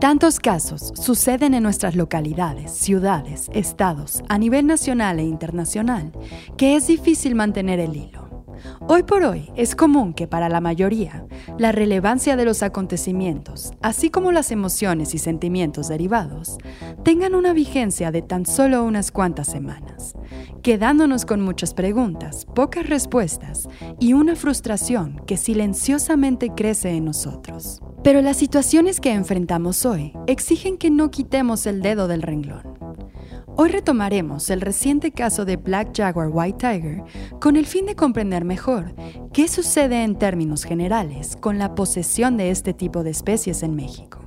Tantos casos suceden en nuestras localidades, ciudades, estados, a nivel nacional e internacional, que es difícil mantener el hilo. Hoy por hoy es común que para la mayoría la relevancia de los acontecimientos, así como las emociones y sentimientos derivados, tengan una vigencia de tan solo unas cuantas semanas, quedándonos con muchas preguntas, pocas respuestas y una frustración que silenciosamente crece en nosotros. Pero las situaciones que enfrentamos hoy exigen que no quitemos el dedo del renglón Hoy retomaremos el reciente caso de Black Jaguar White Tiger con el fin de comprender mejor qué sucede en términos generales con la posesión de este tipo de especies en México.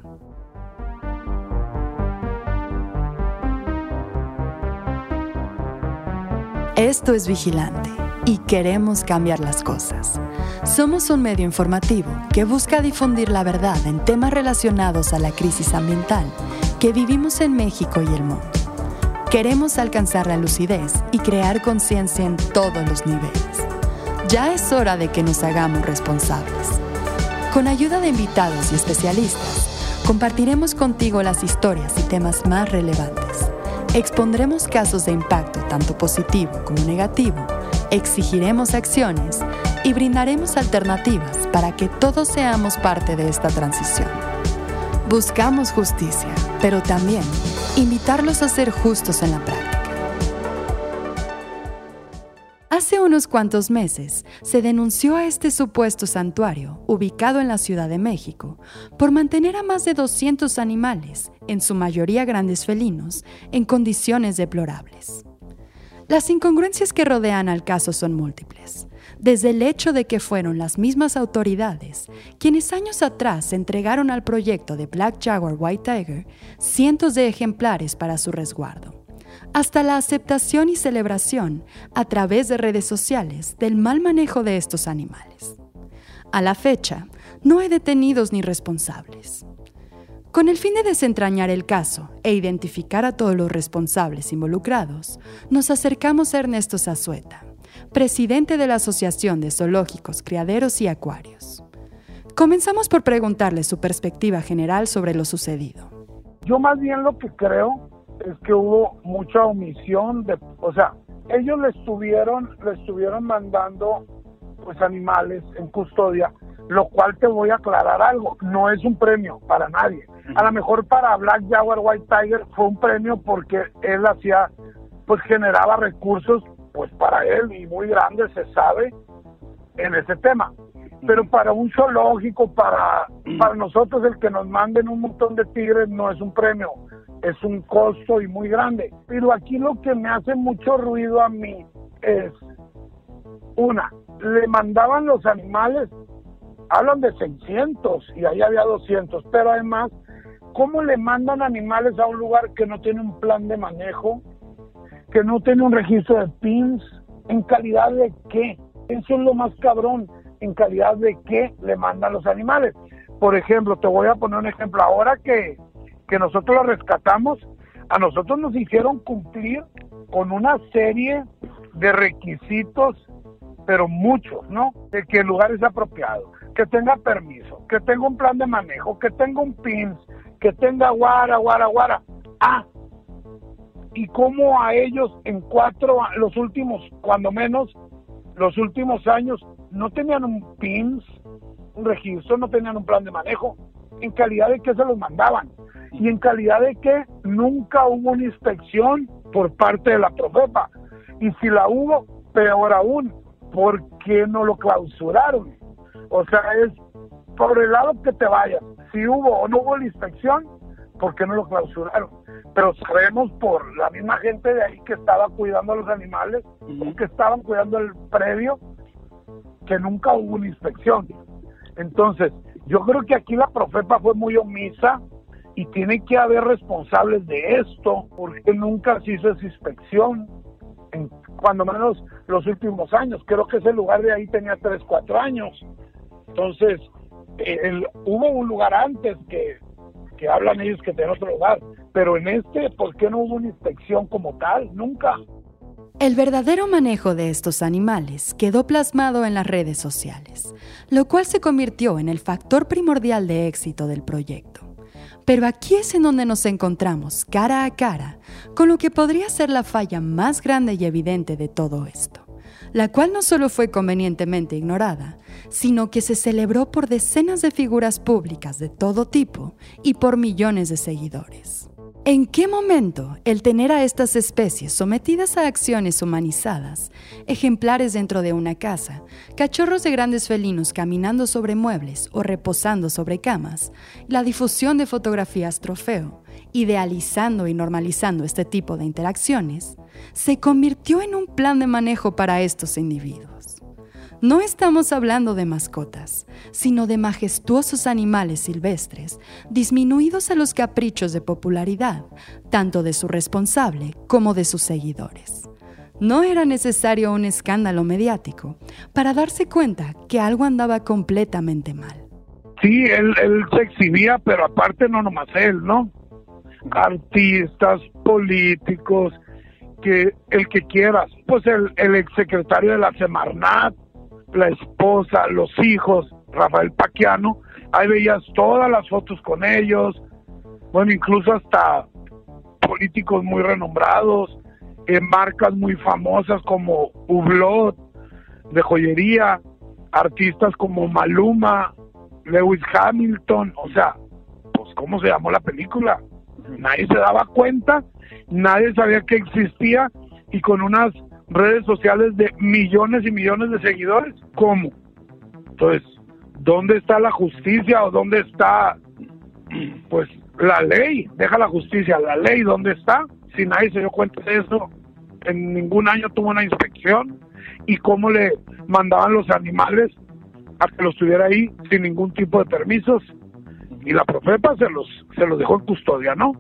Esto es Vigilante y queremos cambiar las cosas. Somos un medio informativo que busca difundir la verdad en temas relacionados a la crisis ambiental que vivimos en México y el mundo. Queremos alcanzar la lucidez y crear conciencia en todos los niveles. Ya es hora de que nos hagamos responsables. Con ayuda de invitados y especialistas, compartiremos contigo las historias y temas más relevantes. Expondremos casos de impacto tanto positivo como negativo, exigiremos acciones y brindaremos alternativas para que todos seamos parte de esta transición. Buscamos justicia, pero también invitarlos a ser justos en la práctica. Hace unos cuantos meses se denunció a este supuesto santuario, ubicado en la Ciudad de México, por mantener a más de 200 animales, en su mayoría grandes felinos, en condiciones deplorables. Las incongruencias que rodean al caso son múltiples desde el hecho de que fueron las mismas autoridades quienes años atrás entregaron al proyecto de Black Jaguar White Tiger cientos de ejemplares para su resguardo, hasta la aceptación y celebración a través de redes sociales del mal manejo de estos animales. A la fecha, no hay detenidos ni responsables. Con el fin de desentrañar el caso e identificar a todos los responsables involucrados, nos acercamos a Ernesto Zazueta, presidente de la Asociación de Zoológicos, Criaderos y Acuarios. Comenzamos por preguntarle su perspectiva general sobre lo sucedido. Yo más bien lo que creo es que hubo mucha omisión o sea, ellos le estuvieron, le estuvieron mandando pues animales en custodia, lo cual te voy a aclarar algo, no es un premio para nadie. A lo mejor para Black Jaguar White Tiger fue un premio porque él hacía, pues generaba recursos pues para él y muy grande se sabe en ese tema. Pero para un zoológico, para, para nosotros el que nos manden un montón de tigres no es un premio, es un costo y muy grande. Pero aquí lo que me hace mucho ruido a mí es, una, le mandaban los animales, hablan de 600 y ahí había 200, pero además, ¿cómo le mandan animales a un lugar que no tiene un plan de manejo? que no tiene un registro de PINS. ¿En calidad de qué? Eso es lo más cabrón. ¿En calidad de qué le mandan los animales? Por ejemplo, te voy a poner un ejemplo. Ahora que, que nosotros lo rescatamos, a nosotros nos hicieron cumplir con una serie de requisitos, pero muchos, ¿no? De que el lugar es apropiado, que tenga permiso, que tenga un plan de manejo, que tenga un PINS, que tenga guara, guara, guara. Ah, y cómo a ellos en cuatro, los últimos, cuando menos, los últimos años, no tenían un PINS, un registro, no tenían un plan de manejo, en calidad de que se los mandaban y en calidad de que nunca hubo una inspección por parte de la Profepa. Y si la hubo, peor aún, ¿por qué no lo clausuraron? O sea, es por el lado que te vayas. Si hubo o no hubo la inspección, ¿por qué no lo clausuraron? pero sabemos por la misma gente de ahí que estaba cuidando a los animales que estaban cuidando el predio que nunca hubo una inspección. Entonces, yo creo que aquí la Profepa fue muy omisa y tiene que haber responsables de esto porque nunca se hizo esa inspección, en, cuando menos los últimos años. Creo que ese lugar de ahí tenía 3, 4 años. Entonces, hubo un lugar antes que, hablan ellos que tenía otro lugar pero en este, ¿por qué no hubo una inspección como tal? Nunca. El verdadero manejo de estos animales quedó plasmado en las redes sociales, lo cual se convirtió en el factor primordial de éxito del proyecto. Pero aquí es en donde nos encontramos cara a cara con lo que podría ser la falla más grande y evidente de todo esto, la cual no solo fue convenientemente ignorada, sino que se celebró por decenas de figuras públicas de todo tipo y por millones de seguidores. ¿En qué momento el tener a estas especies sometidas a acciones humanizadas, ejemplares dentro de una casa, cachorros de grandes felinos caminando sobre muebles o reposando sobre camas, la difusión de fotografías trofeo, idealizando y normalizando este tipo de interacciones, se convirtió en un plan de manejo para estos individuos? No estamos hablando de mascotas, sino de majestuosos animales silvestres, disminuidos a los caprichos de popularidad, tanto de su responsable como de sus seguidores. No era necesario un escándalo mediático para darse cuenta que algo andaba completamente mal. Sí, él, se exhibía, pero aparte no nomás él, ¿no? Artistas, políticos, que el que quieras, pues el, el exsecretario de la Semarnat, la esposa, los hijos, Rafael Paquiano, ahí veías todas las fotos con ellos, bueno, incluso hasta políticos muy renombrados, en eh, marcas muy famosas como Hublot, de joyería, artistas como Maluma, Lewis Hamilton, o sea, pues cómo se llamó la película. Nadie se daba cuenta, nadie sabía que existía y con unas redes sociales de millones y millones de seguidores. ¿Cómo? Entonces, ¿dónde está la justicia o dónde está, pues, la ley? Deja la justicia, la ley, ¿dónde está? Si nadie se dio cuenta de eso, en ningún año tuvo una inspección y cómo le mandaban los animales a que los tuviera ahí sin ningún tipo de permisos y la profepa se los se los dejó en custodia, ¿no?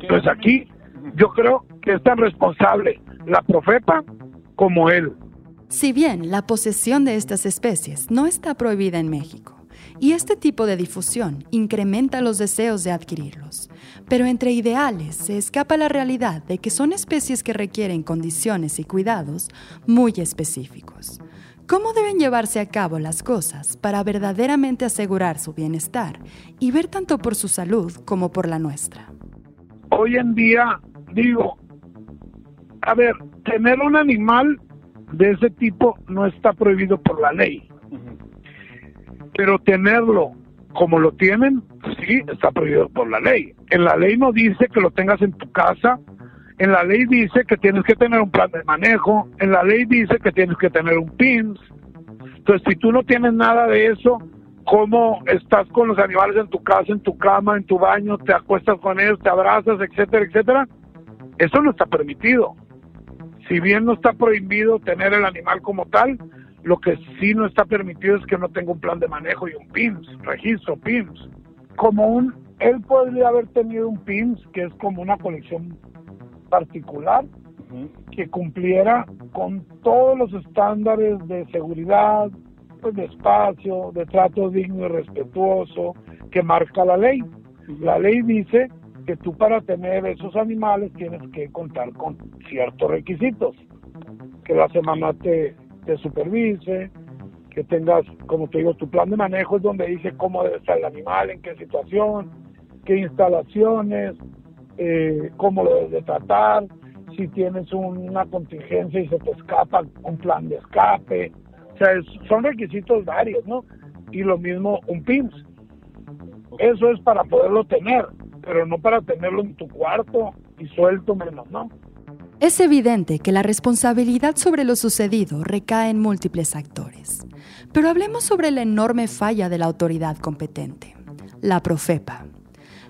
Entonces aquí yo creo que es tan responsable la profeta como él. Si bien la posesión de estas especies no está prohibida en México, y este tipo de difusión incrementa los deseos de adquirirlos, pero entre ideales se escapa la realidad de que son especies que requieren condiciones y cuidados muy específicos. ¿Cómo deben llevarse a cabo las cosas para verdaderamente asegurar su bienestar y ver tanto por su salud como por la nuestra? Hoy en día, digo, a ver, tener un animal de ese tipo no está prohibido por la ley. Pero tenerlo como lo tienen, sí, está prohibido por la ley. En la ley no dice que lo tengas en tu casa, en la ley dice que tienes que tener un plan de manejo, en la ley dice que tienes que tener un PINS. Entonces, si tú no tienes nada de eso, ¿cómo estás con los animales en tu casa, en tu cama, en tu baño, te acuestas con ellos, te abrazas, etcétera, etcétera? Eso no está permitido si bien no está prohibido tener el animal como tal, lo que sí no está permitido es que no tenga un plan de manejo y un PIMS, registro PIMS. Como un, él podría haber tenido un PIMS que es como una colección particular que cumpliera con todos los estándares de seguridad, pues, de espacio, de trato digno y respetuoso que marca la ley. La ley dice que tú para tener esos animales tienes que contar con ciertos requisitos, que la semana te, te supervise, que tengas, como te digo, tu plan de manejo es donde dice cómo debe estar el animal, en qué situación, qué instalaciones, eh, cómo lo debes de tratar, si tienes una contingencia y se te escapa, un plan de escape. O sea, son requisitos varios, ¿no? Y lo mismo un PIMS. Eso es para poderlo tener pero no para tenerlo en tu cuarto y suelto menos, ¿no? Es evidente que la responsabilidad sobre lo sucedido recae en múltiples actores. Pero hablemos sobre la enorme falla de la autoridad competente, la Profepa.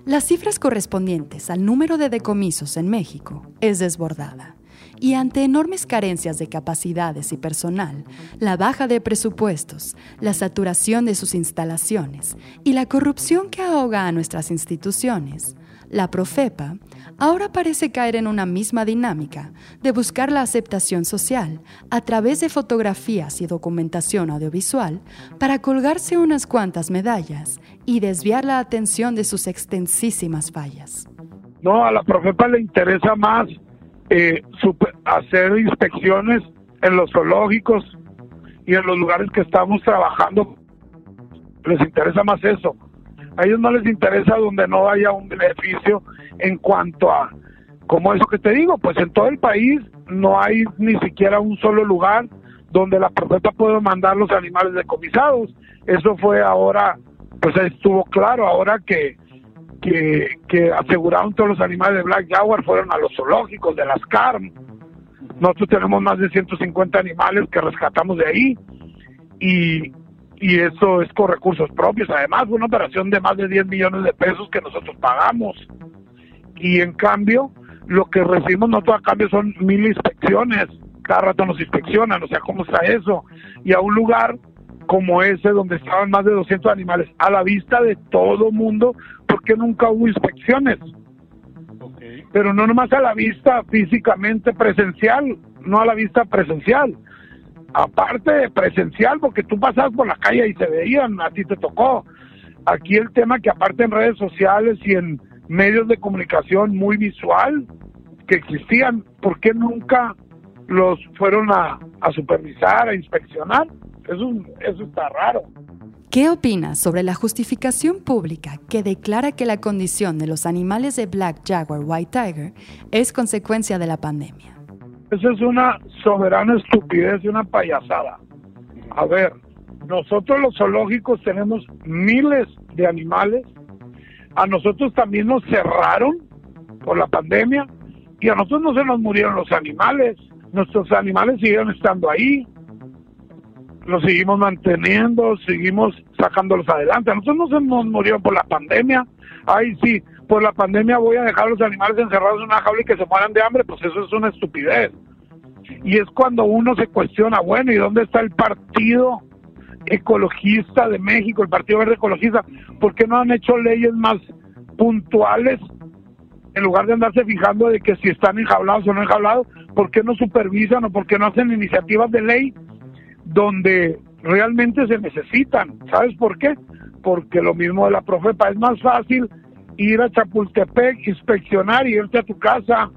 Las cifras correspondientes al número de decomisos en México es desbordada y ante enormes carencias de capacidades y personal, la baja de presupuestos, la saturación de sus instalaciones y la corrupción que ahoga a nuestras instituciones, la Profepa ahora parece caer en una misma dinámica de buscar la aceptación social a través de fotografías y documentación audiovisual para colgarse unas cuantas medallas y desviar la atención de sus extensísimas fallas. No, a la Profepa le interesa más eh, hacer inspecciones en los zoológicos y en los lugares que estamos trabajando. Les interesa más eso. A ellos no les interesa donde no haya un beneficio en cuanto a, como eso que te digo, pues en todo el país no hay ni siquiera un solo lugar donde la profeta puede mandar los animales decomisados. Eso fue ahora, pues estuvo claro, ahora que, que, que aseguraron todos los animales de Black Jaguar fueron a los zoológicos de las CARM. Nosotros tenemos más de 150 animales que rescatamos de ahí y, y eso es con recursos propios. Además, una operación de más de 10 millones de pesos que nosotros pagamos. Y en cambio, lo que recibimos nosotros a cambio son mil inspecciones. Cada rato nos inspeccionan, o sea, ¿cómo está eso? Y a un lugar como ese, donde estaban más de 200 animales, a la vista de todo mundo, porque nunca hubo inspecciones. Pero no nomás a la vista físicamente presencial, no a la vista presencial. Aparte presencial, porque tú pasabas por la calle y se veían, a ti te tocó. Aquí el tema que aparte en redes sociales y en medios de comunicación muy visual que existían, ¿por qué nunca los fueron a, a supervisar, a inspeccionar? Eso, eso está raro. ¿Qué opinas sobre la justificación pública que declara que la condición de los animales de Black Jaguar White Tiger es consecuencia de la pandemia? Eso es una soberana estupidez y una payasada. A ver, nosotros los zoológicos tenemos miles de animales. A nosotros también nos cerraron por la pandemia y a nosotros no se nos murieron los animales. Nuestros animales siguieron estando ahí los seguimos manteniendo, seguimos sacándolos adelante. A nosotros no se nos murieron por la pandemia. Ay, sí, por la pandemia voy a dejar a los animales encerrados en una jaula y que se mueran de hambre, pues eso es una estupidez. Y es cuando uno se cuestiona, bueno, ¿y dónde está el partido ecologista de México, el Partido Verde Ecologista? ¿Por qué no han hecho leyes más puntuales en lugar de andarse fijando de que si están enjaulados o no enjaulados? ¿Por qué no supervisan o por qué no hacen iniciativas de ley donde realmente se necesitan. ¿Sabes por qué? Porque lo mismo de la profepa, es más fácil ir a Chapultepec, inspeccionar y irte a tu casa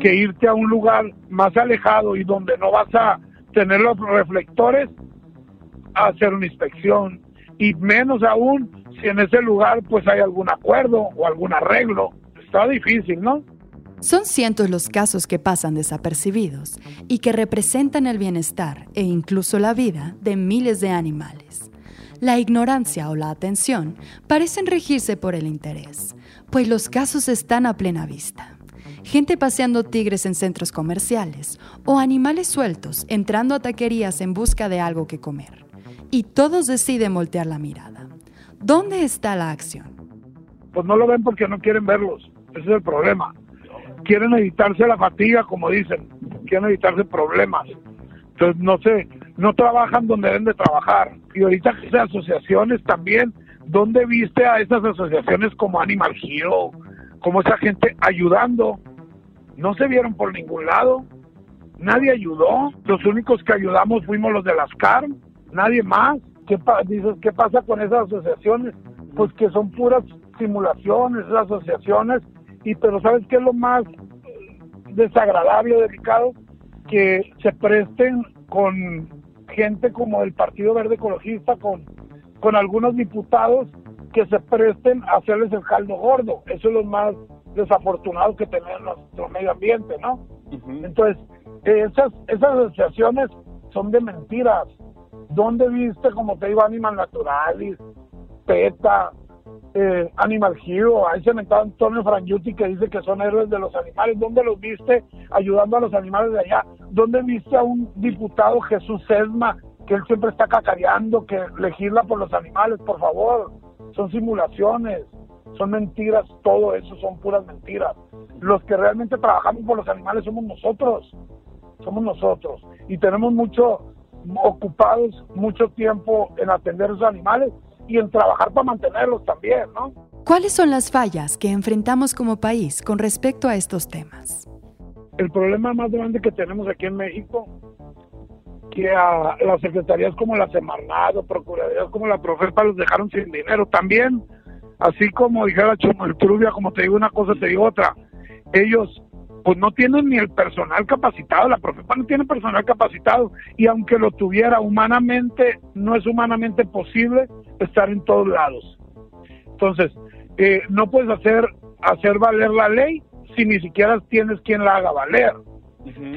que irte a un lugar más alejado y donde no vas a tener los reflectores a hacer una inspección y menos aún si en ese lugar pues hay algún acuerdo o algún arreglo. Está difícil, ¿no? Son cientos los casos que pasan desapercibidos y que representan el bienestar e incluso la vida de miles de animales. La ignorancia o la atención parecen regirse por el interés, pues los casos están a plena vista. Gente paseando tigres en centros comerciales o animales sueltos entrando a taquerías en busca de algo que comer. Y todos deciden voltear la mirada. ¿Dónde está la acción? Pues no lo ven porque no quieren verlos. Ese es el problema quieren evitarse la fatiga, como dicen, quieren evitarse problemas. Entonces, no sé, no trabajan donde deben de trabajar. Y ahorita esas asociaciones también, ¿dónde viste a esas asociaciones como Animal Hero, como esa gente ayudando? No se vieron por ningún lado. Nadie ayudó. Los únicos que ayudamos fuimos los de las CARM, nadie más. ¿Qué dices, ¿qué pasa con esas asociaciones? Pues que son puras simulaciones, esas asociaciones y pero sabes qué es lo más desagradable o delicado que se presten con gente como el Partido Verde Ecologista con con algunos diputados que se presten a hacerles el caldo gordo. Eso es lo más desafortunado que tenemos nuestro medio ambiente no entonces esas esas asociaciones son de mentiras. ¿Dónde viste, como te digo, Animal Naturalis, PETA, eh, Animal Hero, ahí se metió Antonio Frangiuti que dice que son héroes de los animales. ¿Dónde los viste ayudando a los animales de allá? ¿Dónde viste a un diputado Jesús Sesma que él siempre está cacareando, que legisla por los animales? Por favor, son simulaciones, son mentiras, todo eso son puras mentiras. Los que realmente trabajamos por los animales somos nosotros, somos nosotros. Y tenemos mucho ocupados mucho tiempo en atender a esos animales y en trabajar para mantenerlos también, ¿no? ¿Cuáles son las fallas que enfrentamos como país con respecto a estos temas? El problema más grande que tenemos aquí en México, que a las secretarías como la Semarnat o Procuradurías como la Profepa los dejaron sin dinero. También, así como dijera Trubia, como te digo una cosa, te digo otra, ellos pues no tienen ni el personal capacitado, la Profepa no tiene personal capacitado y aunque lo tuviera humanamente, no es humanamente posible estar en todos lados. Entonces, eh, no puedes hacer, hacer valer la ley si ni siquiera tienes quien la haga valer.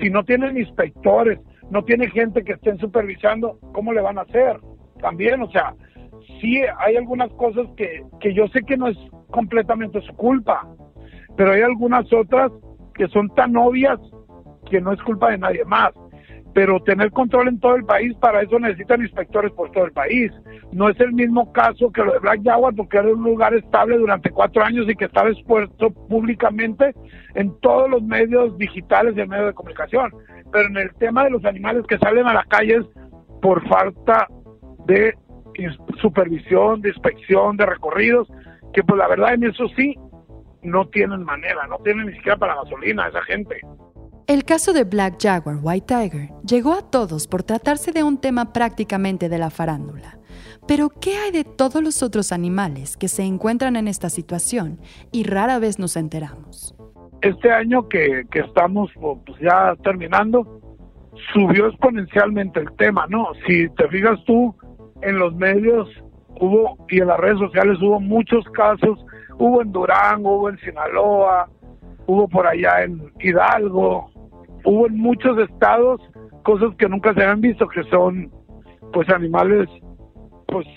Si no tienen inspectores, no tiene gente que estén supervisando, ¿cómo le van a hacer? También, o sea, sí hay algunas cosas que, que yo sé que no es completamente su culpa, pero hay algunas otras que son tan obvias que no es culpa de nadie más. Pero tener control en todo el país, para eso necesitan inspectores por todo el país. No es el mismo caso que lo de Black Jaguar, porque era un lugar estable durante cuatro años y que estaba expuesto públicamente en todos los medios digitales y en medios de comunicación. Pero en el tema de los animales que salen a las calles por falta de supervisión, de inspección, de recorridos, que pues la verdad en eso sí no tienen manera, no tienen ni siquiera para gasolina esa gente. El caso de Black Jaguar White Tiger llegó a todos por tratarse de un tema prácticamente de la farándula. Pero ¿qué hay de todos los otros animales que se encuentran en esta situación y rara vez nos enteramos? Este año que, que estamos pues ya terminando, subió exponencialmente el tema, ¿no? Si te fijas tú, en los medios hubo y en las redes sociales hubo muchos casos, hubo en Durango, hubo en Sinaloa, hubo por allá en Hidalgo, hubo en muchos estados cosas que nunca se han visto, que son pues animales pues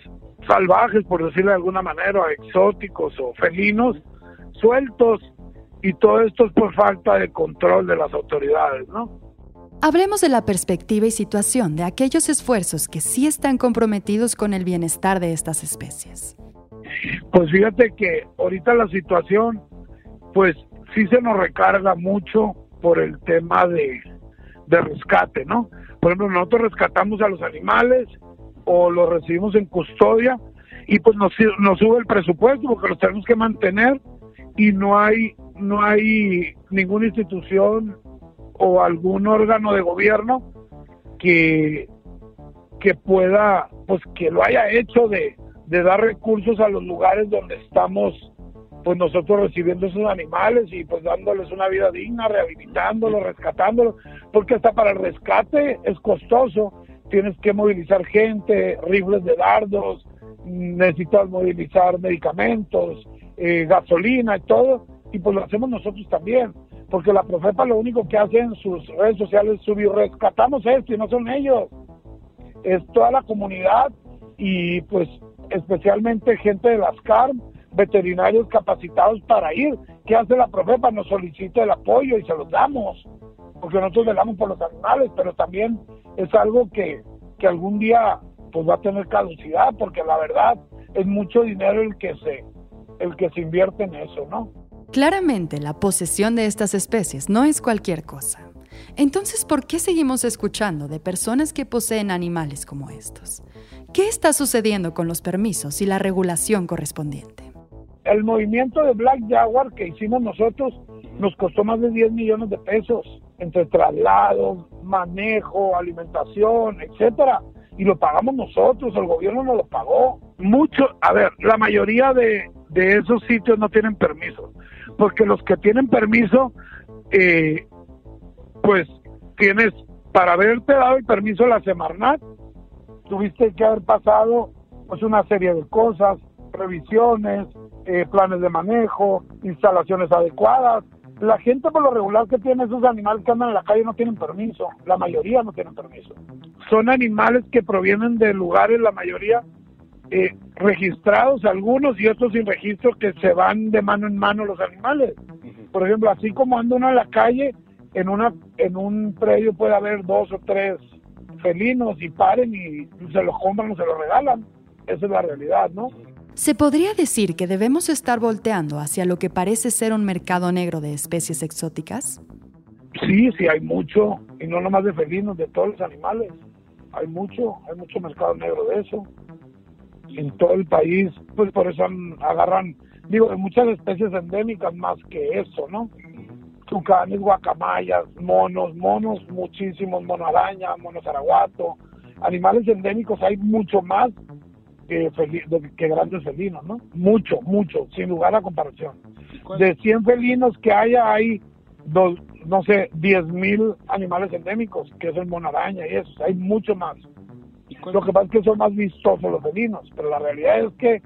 salvajes, por decirlo de alguna manera, exóticos o felinos, sueltos, y todo esto es por falta de control de las autoridades, ¿no? Hablemos de la perspectiva y situación de aquellos esfuerzos que sí están comprometidos con el bienestar de estas especies. Pues fíjate que ahorita la situación, pues sí se nos recarga mucho por el tema de, rescate, ¿no? Por ejemplo, nosotros rescatamos a los animales o los recibimos en custodia y pues nos, nos sube el presupuesto porque los tenemos que mantener y no hay no hay ninguna institución o algún órgano de gobierno que, que pueda, pues que lo haya hecho de, de dar recursos a los lugares donde estamos pues nosotros recibiendo esos animales y pues dándoles una vida digna, rehabilitándolos, rescatándolos, porque hasta para el rescate es costoso, tienes que movilizar gente, rifles de dardos, necesitas movilizar medicamentos, eh, gasolina y todo, y pues lo hacemos nosotros también porque la Profepa lo único que hace en sus redes sociales es subir, rescatamos esto y no son ellos, es toda la comunidad y pues especialmente gente de las CARM, veterinarios capacitados para ir. ¿Qué hace la Profepa? Nos solicita el apoyo y se los damos, porque nosotros velamos por los animales, pero también es algo que, que algún día pues va a tener caducidad, porque la verdad es mucho dinero el que se el que se invierte en eso, ¿no? Claramente, la posesión de estas especies no es cualquier cosa. Entonces, ¿por qué seguimos escuchando de personas que poseen animales como estos? ¿Qué está sucediendo con los permisos y la regulación correspondiente? El movimiento de Black Jaguar que hicimos nosotros nos costó más de 10 millones de pesos entre traslados, manejo, alimentación, etcétera, y lo pagamos nosotros, el gobierno nos lo pagó. Mucho, a ver, la mayoría de, de esos sitios no tienen permiso porque los que tienen permiso, eh, pues tienes, para haberte dado el permiso la Semarnat, tuviste que haber pasado pues una serie de cosas, revisiones, eh, planes de manejo, instalaciones adecuadas. La gente por lo regular que tiene esos animales que andan en la calle no tienen permiso, la mayoría no tienen permiso. Son animales que provienen de lugares, la mayoría, eh, registrados algunos y otros sin registro que se van de mano en mano los animales. Por ejemplo, así como anda uno en la calle, en una en un predio puede haber dos o tres felinos y paren y se los compran o se los regalan. Esa es la realidad, ¿no? ¿Se podría decir que debemos estar volteando hacia lo que parece ser un mercado negro de especies exóticas? Sí, sí, hay mucho, y no nomás de felinos, de todos los animales. Hay mucho, hay mucho mercado negro de eso en todo el país, pues por eso agarran, digo, de muchas especies endémicas más que eso, ¿no? Tucanes, guacamayas, monos, monos, muchísimos, mono araña, mono zaraguato, animales endémicos hay mucho más que, que grandes felinos, ¿no? Mucho, mucho, sin lugar a comparación. De 100 felinos que haya, hay dos, no sé, 10 mil animales endémicos, que es el mono araña y eso, hay mucho más. Lo que pasa es que son más vistosos los felinos, pero la realidad es que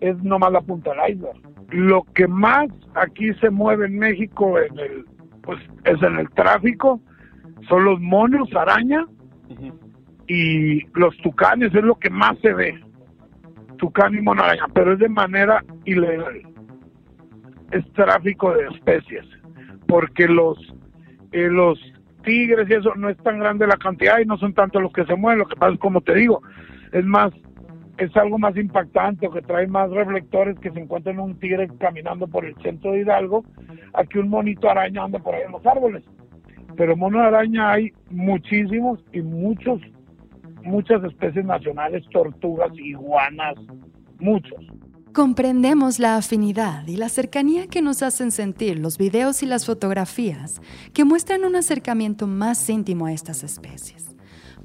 es nomás la punta del iceberg. Lo que más aquí se mueve en México en el, pues, es en el tráfico, son los monos, araña y los tucanes, es lo que más se ve. Tucán y mono araña, pero es de manera ilegal. Es tráfico de especies, porque los, eh, los tigres y eso no es tan grande la cantidad y no son tanto los que se mueven, lo que pasa es como te digo, es más es algo más impactante o que trae más reflectores que se encuentren un tigre caminando por el centro de Hidalgo a que un monito araña ande por ahí en los árboles. Pero mono araña hay muchísimos y muchos, muchas especies nacionales, tortugas, iguanas, muchos. Comprendemos la afinidad y la cercanía que nos hacen sentir los videos y las fotografías que muestran un acercamiento más íntimo a estas especies.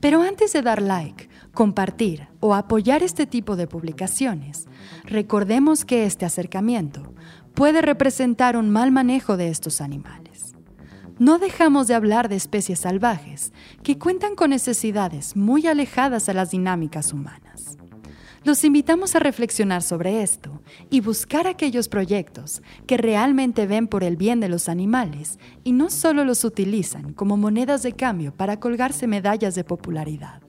Pero antes de dar like, compartir o apoyar este tipo de publicaciones, recordemos que este acercamiento puede representar un mal manejo de estos animales. No dejamos de hablar de especies salvajes que cuentan con necesidades muy alejadas a las dinámicas humanas. Los invitamos a reflexionar sobre esto y buscar aquellos proyectos que realmente ven por el bien de los animales y no solo los utilizan como monedas de cambio para colgarse medallas de popularidad.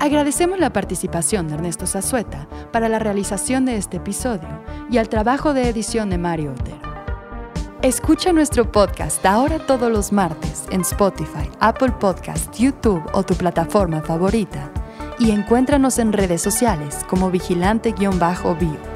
Agradecemos la participación de Ernesto Zazueta para la realización de este episodio y al trabajo de edición de Mario Otero. Escucha nuestro podcast ahora todos los martes en Spotify, Apple Podcast, YouTube o tu plataforma favorita y encuéntranos en redes sociales como vigilante-bio.